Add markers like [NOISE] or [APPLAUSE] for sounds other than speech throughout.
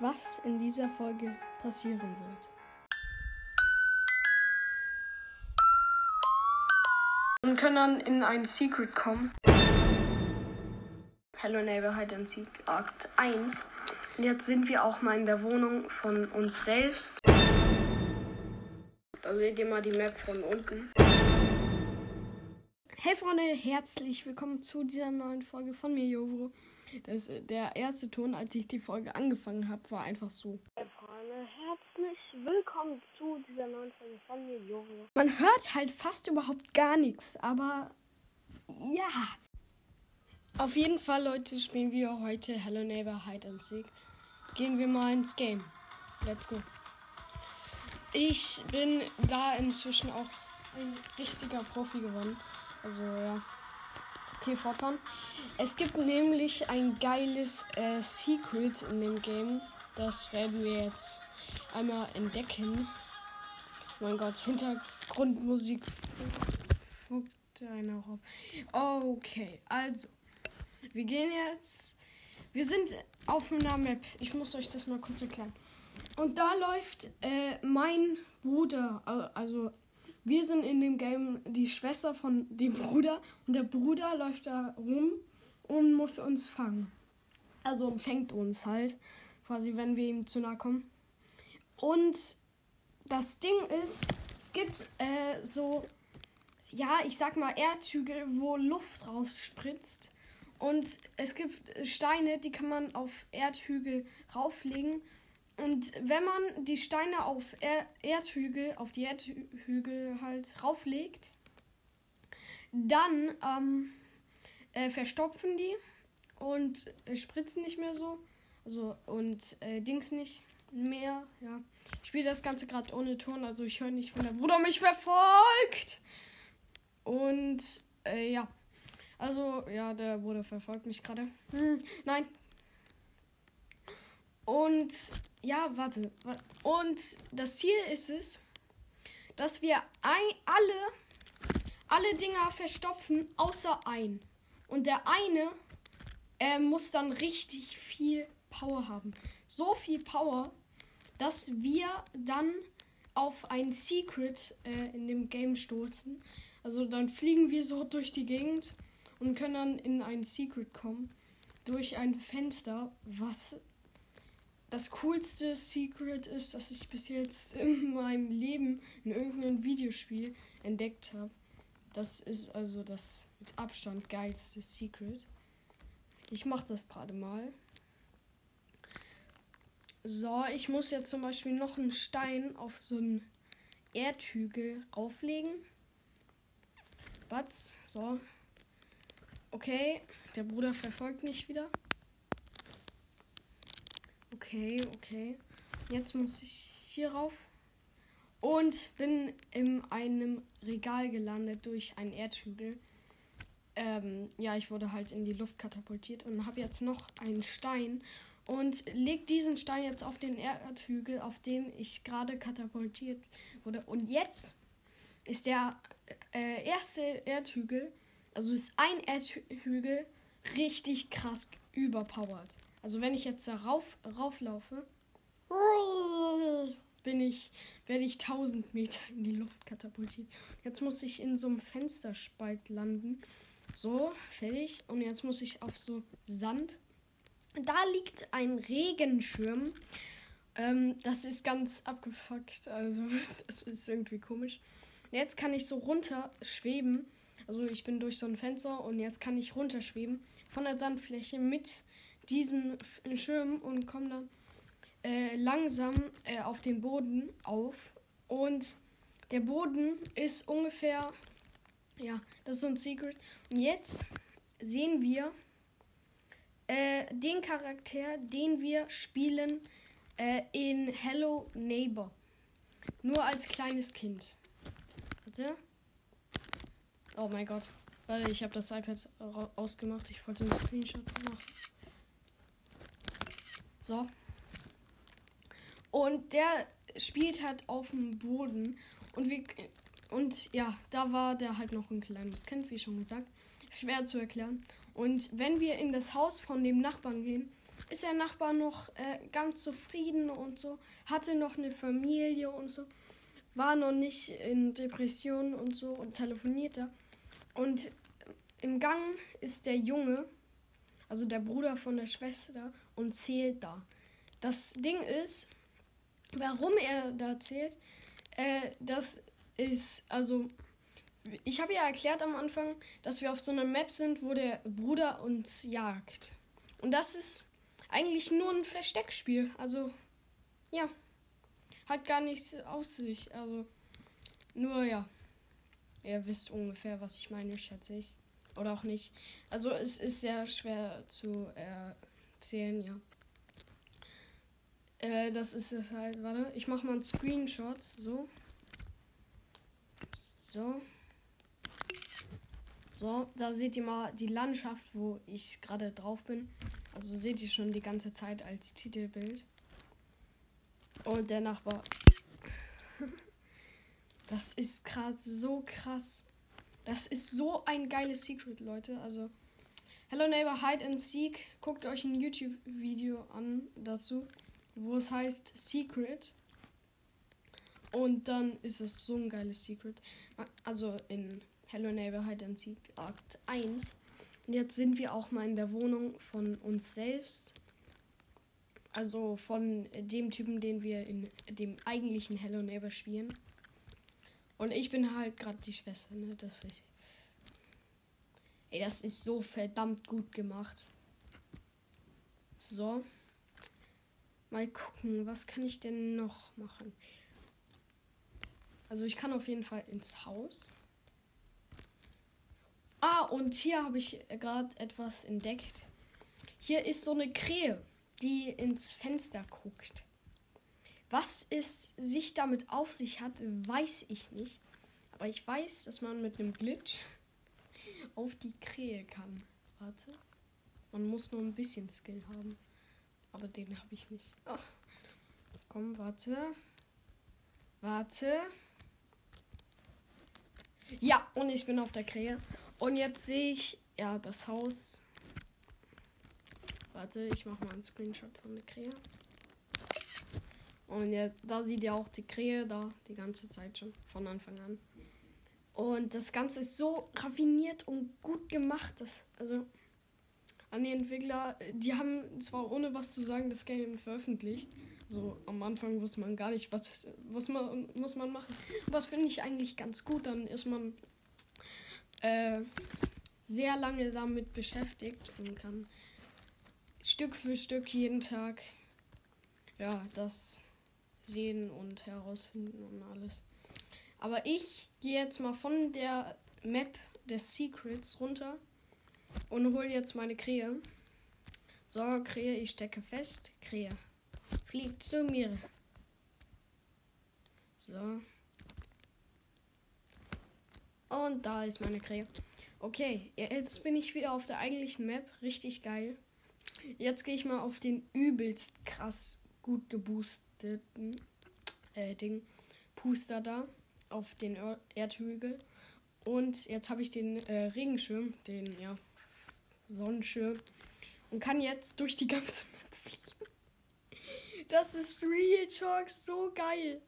was in dieser Folge passieren wird. Und können dann in ein Secret kommen. Hello Neighbor Hide and Seek Akt 1. Und jetzt sind wir auch mal in der Wohnung von uns selbst. Da seht ihr mal die Map von unten. Hey Freunde, herzlich willkommen zu dieser neuen Folge von mir, Jovro. Das, der erste Ton, als ich die Folge angefangen habe, war einfach so. Hey Freunde, herzlich willkommen zu dieser neuen Folge von mir, Jovro. Man hört halt fast überhaupt gar nichts, aber ja. Auf jeden Fall, Leute, spielen wir heute Hello Neighbor Hide and Seek. Gehen wir mal ins Game. Let's go. Ich bin da inzwischen auch ein richtiger Profi geworden. Also ja. Okay, fortfahren. Es gibt nämlich ein geiles äh, Secret in dem Game. Das werden wir jetzt einmal entdecken. Mein Gott, Hintergrundmusik. einer Okay, also. Wir gehen jetzt. Wir sind auf einer Map. Ich muss euch das mal kurz erklären. Und da läuft äh, mein Bruder, also wir sind in dem Game die Schwester von dem Bruder und der Bruder läuft da rum und muss uns fangen. Also fängt uns halt, quasi, wenn wir ihm zu nahe kommen. Und das Ding ist, es gibt äh, so, ja, ich sag mal Erdhügel, wo Luft rausspritzt. Und es gibt Steine, die kann man auf Erdhügel rauflegen und wenn man die Steine auf er Erdhügel, auf die Erdhügel halt rauflegt, dann ähm, äh, verstopfen die und äh, spritzen nicht mehr so. Also und äh, Dings nicht mehr, ja. Ich spiele das Ganze gerade ohne Ton, also ich höre nicht, wenn der Bruder mich verfolgt. Und äh, ja. Also, ja, der Bruder verfolgt mich gerade. Hm, nein, und ja, warte. Und das Ziel ist es, dass wir ein, alle, alle Dinger verstopfen, außer ein. Und der eine äh, muss dann richtig viel Power haben. So viel Power, dass wir dann auf ein Secret äh, in dem Game stoßen. Also dann fliegen wir so [LAUGHS] durch die Gegend und können dann in ein Secret kommen. Durch ein Fenster, was das coolste Secret ist, das ich bis jetzt [LAUGHS] in meinem Leben in irgendeinem Videospiel entdeckt habe. Das ist also das mit Abstand geilste Secret. Ich mache das gerade mal. So, ich muss jetzt zum Beispiel noch einen Stein auf so einen Erdhügel rauflegen. Was? So. Okay, der Bruder verfolgt mich wieder. Okay, okay. Jetzt muss ich hier rauf. Und bin in einem Regal gelandet durch einen Erdhügel. Ähm, ja, ich wurde halt in die Luft katapultiert und habe jetzt noch einen Stein und leg diesen Stein jetzt auf den Erdhügel, auf dem ich gerade katapultiert wurde. Und jetzt ist der äh, erste Erdhügel, also ist ein Erdhügel richtig krass überpowered. Also wenn ich jetzt da rauf, rauflaufe, bin ich, werde ich 1000 Meter in die Luft katapultiert. Jetzt muss ich in so einem Fensterspalt landen. So, fertig. Und jetzt muss ich auf so Sand. Da liegt ein Regenschirm. Ähm, das ist ganz abgefuckt. Also, [LAUGHS] das ist irgendwie komisch. Jetzt kann ich so runter schweben. Also, ich bin durch so ein Fenster und jetzt kann ich runterschweben von der Sandfläche mit diesen Schirm und komme dann äh, langsam äh, auf den Boden auf. Und der Boden ist ungefähr, ja, das ist so ein Secret. Und jetzt sehen wir äh, den Charakter, den wir spielen äh, in Hello Neighbor. Nur als kleines Kind. Warte. Oh mein Gott. Weil ich habe das iPad ausgemacht. Ich wollte einen Screenshot machen. So. Und der spielt halt auf dem Boden. Und wir. Und ja, da war der halt noch ein kleines Kind, wie schon gesagt. Schwer zu erklären. Und wenn wir in das Haus von dem Nachbarn gehen, ist der Nachbar noch äh, ganz zufrieden und so, hatte noch eine Familie und so, war noch nicht in Depressionen und so und telefonierte. Und im Gang ist der Junge, also der Bruder von der Schwester, und zählt da. Das Ding ist, warum er da zählt, äh, das ist, also, ich habe ja erklärt am Anfang, dass wir auf so einer Map sind, wo der Bruder uns jagt. Und das ist eigentlich nur ein Versteckspiel. Also, ja. Hat gar nichts auf sich. Also, nur ja. Ihr wisst ungefähr, was ich meine, schätze ich. Oder auch nicht. Also, es ist sehr schwer zu erzählen, ja. Äh, das ist es halt, warte. Ich mache mal einen Screenshot. So. So. So, da seht ihr mal die Landschaft, wo ich gerade drauf bin. Also seht ihr schon die ganze Zeit als Titelbild. Und der Nachbar. [LAUGHS] Das ist gerade so krass. Das ist so ein geiles Secret, Leute. Also, Hello Neighbor Hide and Seek. Guckt euch ein YouTube-Video an dazu wo es heißt Secret. Und dann ist es so ein geiles Secret. Also in Hello Neighbor Hide and Seek Akt 1. Und jetzt sind wir auch mal in der Wohnung von uns selbst. Also von dem Typen, den wir in dem eigentlichen Hello Neighbor spielen. Und ich bin halt gerade die Schwester, ne? Das weiß ich. Ey, das ist so verdammt gut gemacht. So. Mal gucken, was kann ich denn noch machen? Also ich kann auf jeden Fall ins Haus. Ah, und hier habe ich gerade etwas entdeckt. Hier ist so eine Krähe, die ins Fenster guckt. Was es sich damit auf sich hat, weiß ich nicht. Aber ich weiß, dass man mit einem Glitch auf die Krähe kann. Warte. Man muss nur ein bisschen Skill haben. Aber den habe ich nicht. Oh. Komm, warte. Warte. Ja, und ich bin auf der Krähe. Und jetzt sehe ich, ja, das Haus. Warte, ich mache mal einen Screenshot von der Krähe. Und ja, da sieht ihr auch die Krähe da die ganze Zeit schon, von Anfang an. Und das Ganze ist so raffiniert und gut gemacht. Dass, also, an die Entwickler, die haben zwar ohne was zu sagen das Game veröffentlicht. So am Anfang wusste man gar nicht, was, was man, muss man machen. Was finde ich eigentlich ganz gut, dann ist man äh, sehr lange damit beschäftigt und kann Stück für Stück jeden Tag ja das sehen und herausfinden und alles. Aber ich gehe jetzt mal von der Map des Secrets runter und hol jetzt meine Krähe. So, Krähe, ich stecke fest. Krähe. Fliegt zu mir. So. Und da ist meine Krähe. Okay, jetzt bin ich wieder auf der eigentlichen Map. Richtig geil. Jetzt gehe ich mal auf den übelst krass gut geboosteten äh, Ding. Puster da. Auf den Erdhügel. Und jetzt habe ich den äh, Regenschirm, den, ja, Sonnenschirm und kann jetzt durch die ganze Map [LAUGHS] fliegen. Das ist Real Talk so geil.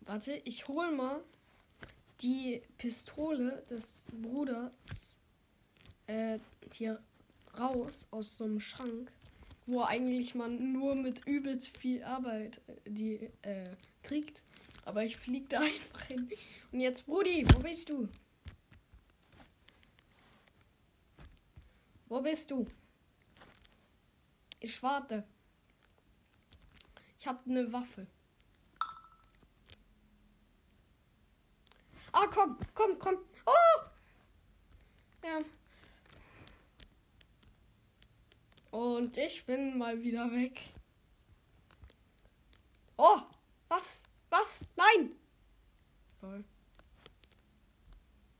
Warte, ich hol mal die Pistole des Bruders äh, hier raus aus so einem Schrank, wo eigentlich man nur mit übelst viel Arbeit äh, die äh, kriegt. Aber ich flieg da einfach hin. Und jetzt, Brudi, wo bist du? Wo bist du? Ich warte. Ich habe eine Waffe. Ah, komm, komm, komm. Oh! Ja. Und ich bin mal wieder weg. Oh! Was? Was? Nein! Toll.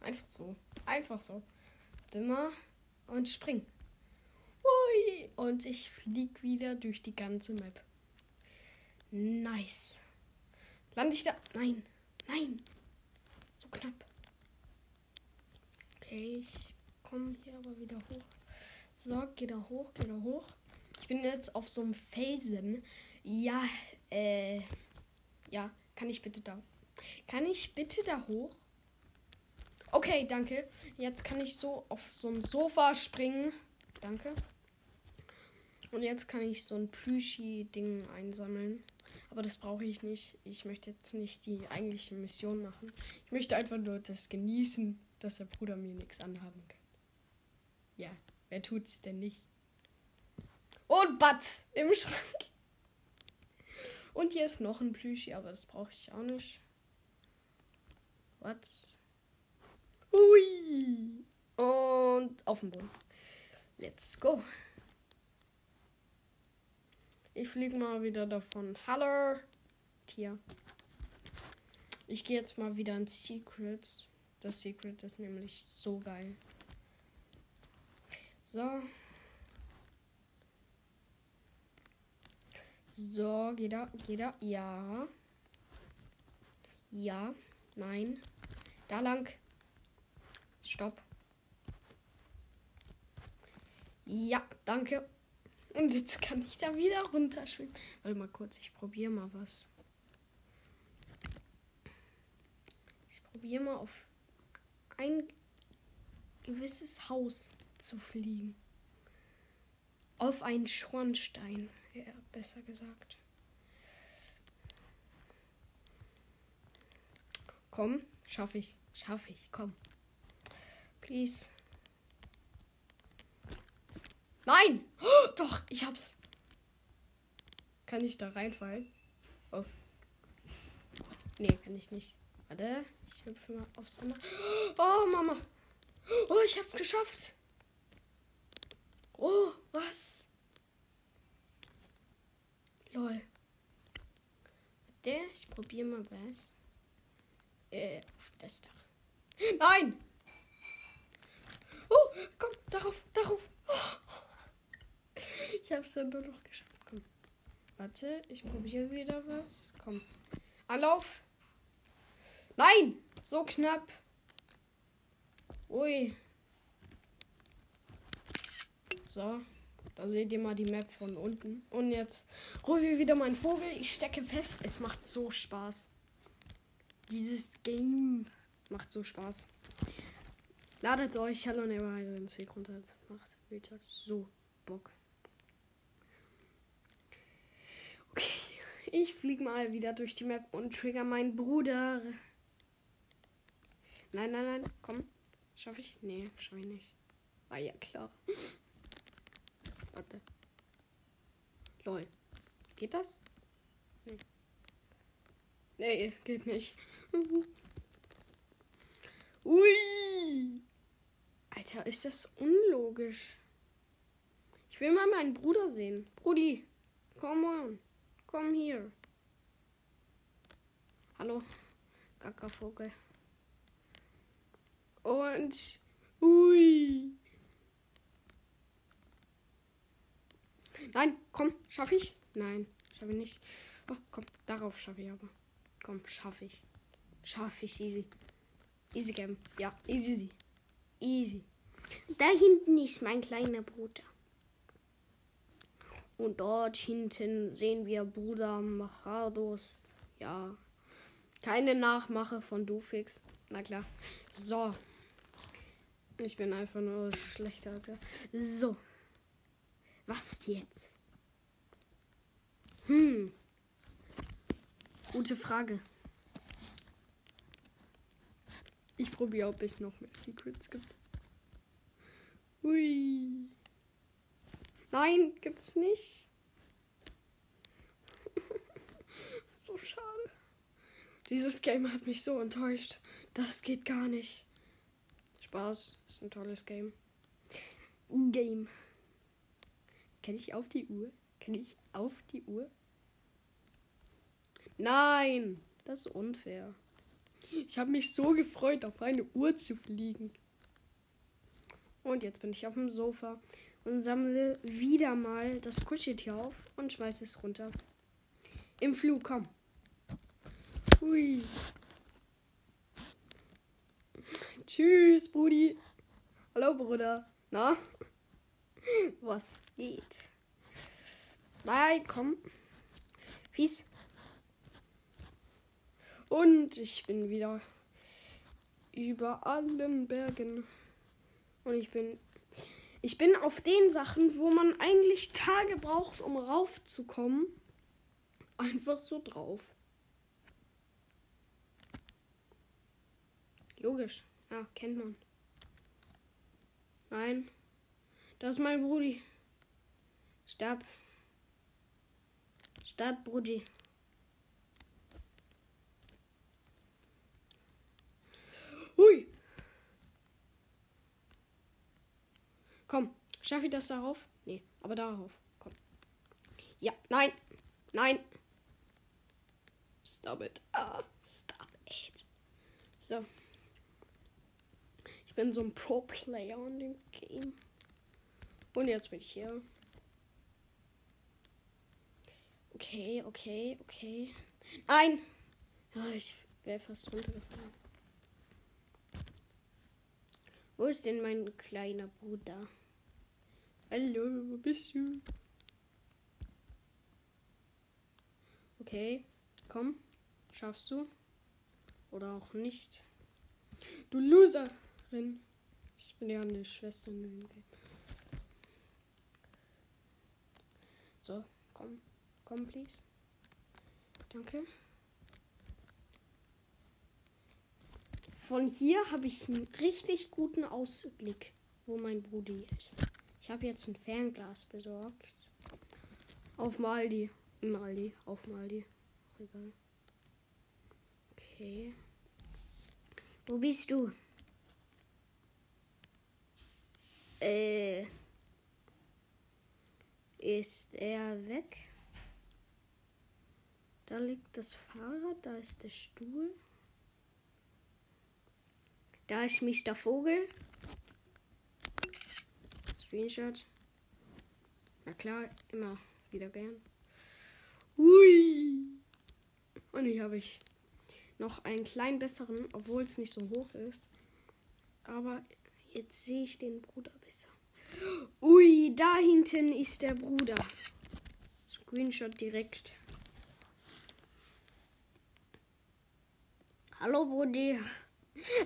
Einfach so. Einfach so. Dimmer und spring. Hui. Und ich flieg wieder durch die ganze Map. Nice. Lande ich da? Nein. Nein. So knapp. Okay, ich komme hier aber wieder hoch. So, geh da hoch, geh da hoch. bin jetzt auf so einem Felsen. Ja, äh. Ja, kann ich bitte da. Kann ich bitte da hoch? Okay, danke. Jetzt kann ich so auf so ein Sofa springen. Danke. Und jetzt kann ich so ein Plüschi-Ding einsammeln. Aber das brauche ich nicht. Ich möchte jetzt nicht die eigentliche Mission machen. Ich möchte einfach nur das genießen, dass der Bruder mir nichts anhaben kann. Ja, wer tut's denn nicht? Und Batz im Schrank. Und hier ist noch ein Plüschi, aber das brauche ich auch nicht. Was? Hui. Und auf den Boden. Let's go. Ich fliege mal wieder davon. Hallo, Tier. Ich gehe jetzt mal wieder ins Secret. Das Secret ist nämlich so geil. So. So, geht da, geht da. Ja. Ja. Nein. Da lang. Stopp. Ja, danke. Und jetzt kann ich da wieder runterschwimmen. Warte mal kurz, ich probiere mal was. Ich probiere mal auf ein gewisses Haus zu fliegen. Auf einen Schornstein, ja, besser gesagt. Komm, schaffe ich, schaffe ich, komm. Please. Nein! Oh, doch, ich hab's. Kann ich da reinfallen? Oh. Nee, kann ich nicht. Warte, ich hüpfe mal aufs andere. Oh, Mama. Oh, ich hab's geschafft. Oh, was? Lol. Der, ich probiere mal was. Äh, auf das Dach. Nein! Oh, komm, darauf, darauf. Oh. Ich hab's dann nur noch geschafft. Komm. Warte, ich probiere wieder was. Komm. Anlauf. Nein! So knapp. Ui. So. Da seht ihr mal die Map von unten. Und jetzt hol wir wieder meinen Vogel. Ich stecke fest. Es macht so Spaß. Dieses Game macht so Spaß. Ladet euch Hello Neighbor ins runter. Macht wieder so Bock. Ich fliege mal wieder durch die Map und trigger meinen Bruder. Nein, nein, nein. Komm. Schaffe ich? Nee, schaffe ich nicht. War ja klar. Warte. Lol. Geht das? Nee. Nee, geht nicht. [LAUGHS] Ui. Alter, ist das unlogisch. Ich will mal meinen Bruder sehen. Brudi, komm on. Komm hier. Hallo, Kackervogel. Und. Ui. Nein, komm, schaffe ich? Nein, schaffe ich nicht. Oh, komm, darauf schaffe ich aber. Komm, schaffe ich. Schaffe ich easy. Easy Game. Ja, easy. Easy. Da hinten ist mein kleiner Bruder. Und dort hinten sehen wir Bruder Machados. Ja. Keine Nachmache von Dufix. Na klar. So. Ich bin einfach nur schlechter. So. Was jetzt? Hm. Gute Frage. Ich probiere, ob es noch mehr Secrets gibt. Hui. Nein, gibt es nicht. [LAUGHS] so schade. Dieses Game hat mich so enttäuscht. Das geht gar nicht. Spaß, ist ein tolles Game. Game. Kann ich auf die Uhr? Kann ich auf die Uhr? Nein, das ist unfair. Ich habe mich so gefreut, auf eine Uhr zu fliegen. Und jetzt bin ich auf dem Sofa und sammle wieder mal das Kuscheltier auf und schmeiße es runter. Im Flug, komm. Hui. Tschüss, Brudi. Hallo, Bruder. Na? [LAUGHS] Was geht? Nein, komm. Fies. Und ich bin wieder über allen Bergen. Und ich bin. Ich bin auf den Sachen, wo man eigentlich Tage braucht, um raufzukommen. Einfach so drauf. Logisch. Ja, kennt man. Nein. Das ist mein Brudi. Stab. Stab, Brudi. Hui. Komm, schaffe ich das darauf? Nee, aber darauf. Komm. Ja, nein. Nein. Stop it. Ah, stop it. So. Ich bin so ein Pro-Player in dem Game. Und jetzt bin ich hier. Okay, okay, okay. Nein! Ja, ich wäre fast runtergefallen. Wo ist denn mein kleiner Bruder? Hallo, wo bist du? Okay, komm. Schaffst du? Oder auch nicht? Du Loserin. Ich bin ja eine Schwester in dem Game. So, komm. Komm, please. Danke. Von hier habe ich einen richtig guten Ausblick, wo mein Brudi ist. Ich habe jetzt ein Fernglas besorgt. Auf Maldi. Im Aldi. Auf Maldi. Egal. Okay. Wo bist du? Äh. Ist er weg? Da liegt das Fahrrad, da ist der Stuhl. Da ist Mr. Vogel. Screenshot. Na klar, immer wieder gern. Hui. Und hier habe ich noch einen kleinen besseren, obwohl es nicht so hoch ist. Aber jetzt sehe ich den Bruder. Ui, da hinten ist der Bruder. Screenshot direkt. Hallo Brudi.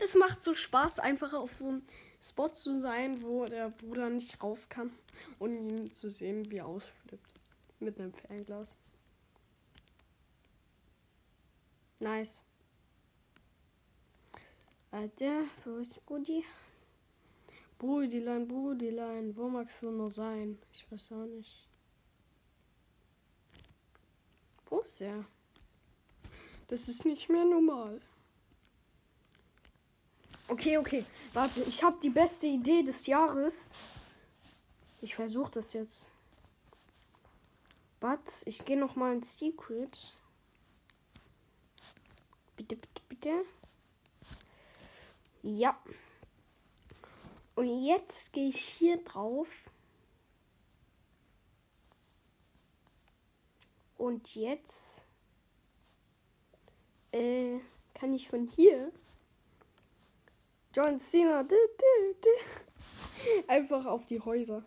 Es macht so Spaß, einfach auf so einem Spot zu sein, wo der Bruder nicht rauf kann und ihn zu sehen, wie er ausflippt. Mit einem Fernglas. Nice. Warte, wo ist Brudi? Brudilein, Brudilein, wo magst du nur sein? Ich weiß auch nicht. Wo ist er? Das ist nicht mehr normal. Okay, okay. Warte, ich habe die beste Idee des Jahres. Ich versuche das jetzt. Warte, ich gehe noch mal ins Secret. Bitte, bitte, bitte. Ja. Und jetzt gehe ich hier drauf. Und jetzt äh, kann ich von hier John Cena. Einfach auf die Häuser.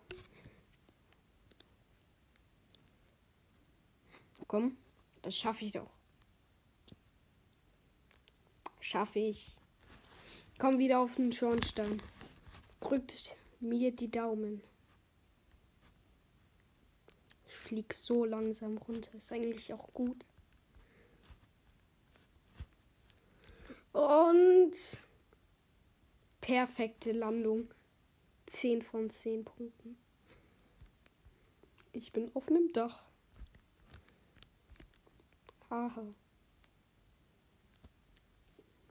Komm, das schaffe ich doch. Schaffe ich. Komm wieder auf den Schornstein. Drückt mir die Daumen. Ich flieg so langsam runter. Ist eigentlich auch gut. Und perfekte Landung. 10 von 10 Punkten. Ich bin auf einem Dach. Haha.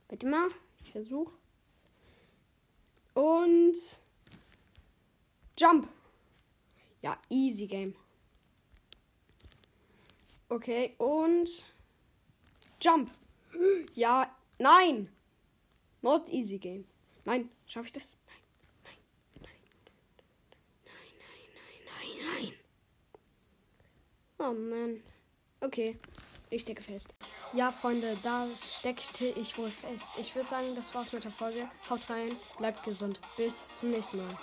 Warte mal, ich versuche. Und Jump. Ja, easy game. Okay, und Jump. Ja, nein. Not easy game. Nein, schaffe ich das? Nein, nein, nein, nein, nein, nein, nein, nein. Oh Mann. Okay, ich stecke fest. Ja, Freunde, da steckte ich wohl fest. Ich würde sagen, das war's mit der Folge. Haut rein, bleibt gesund. Bis zum nächsten Mal.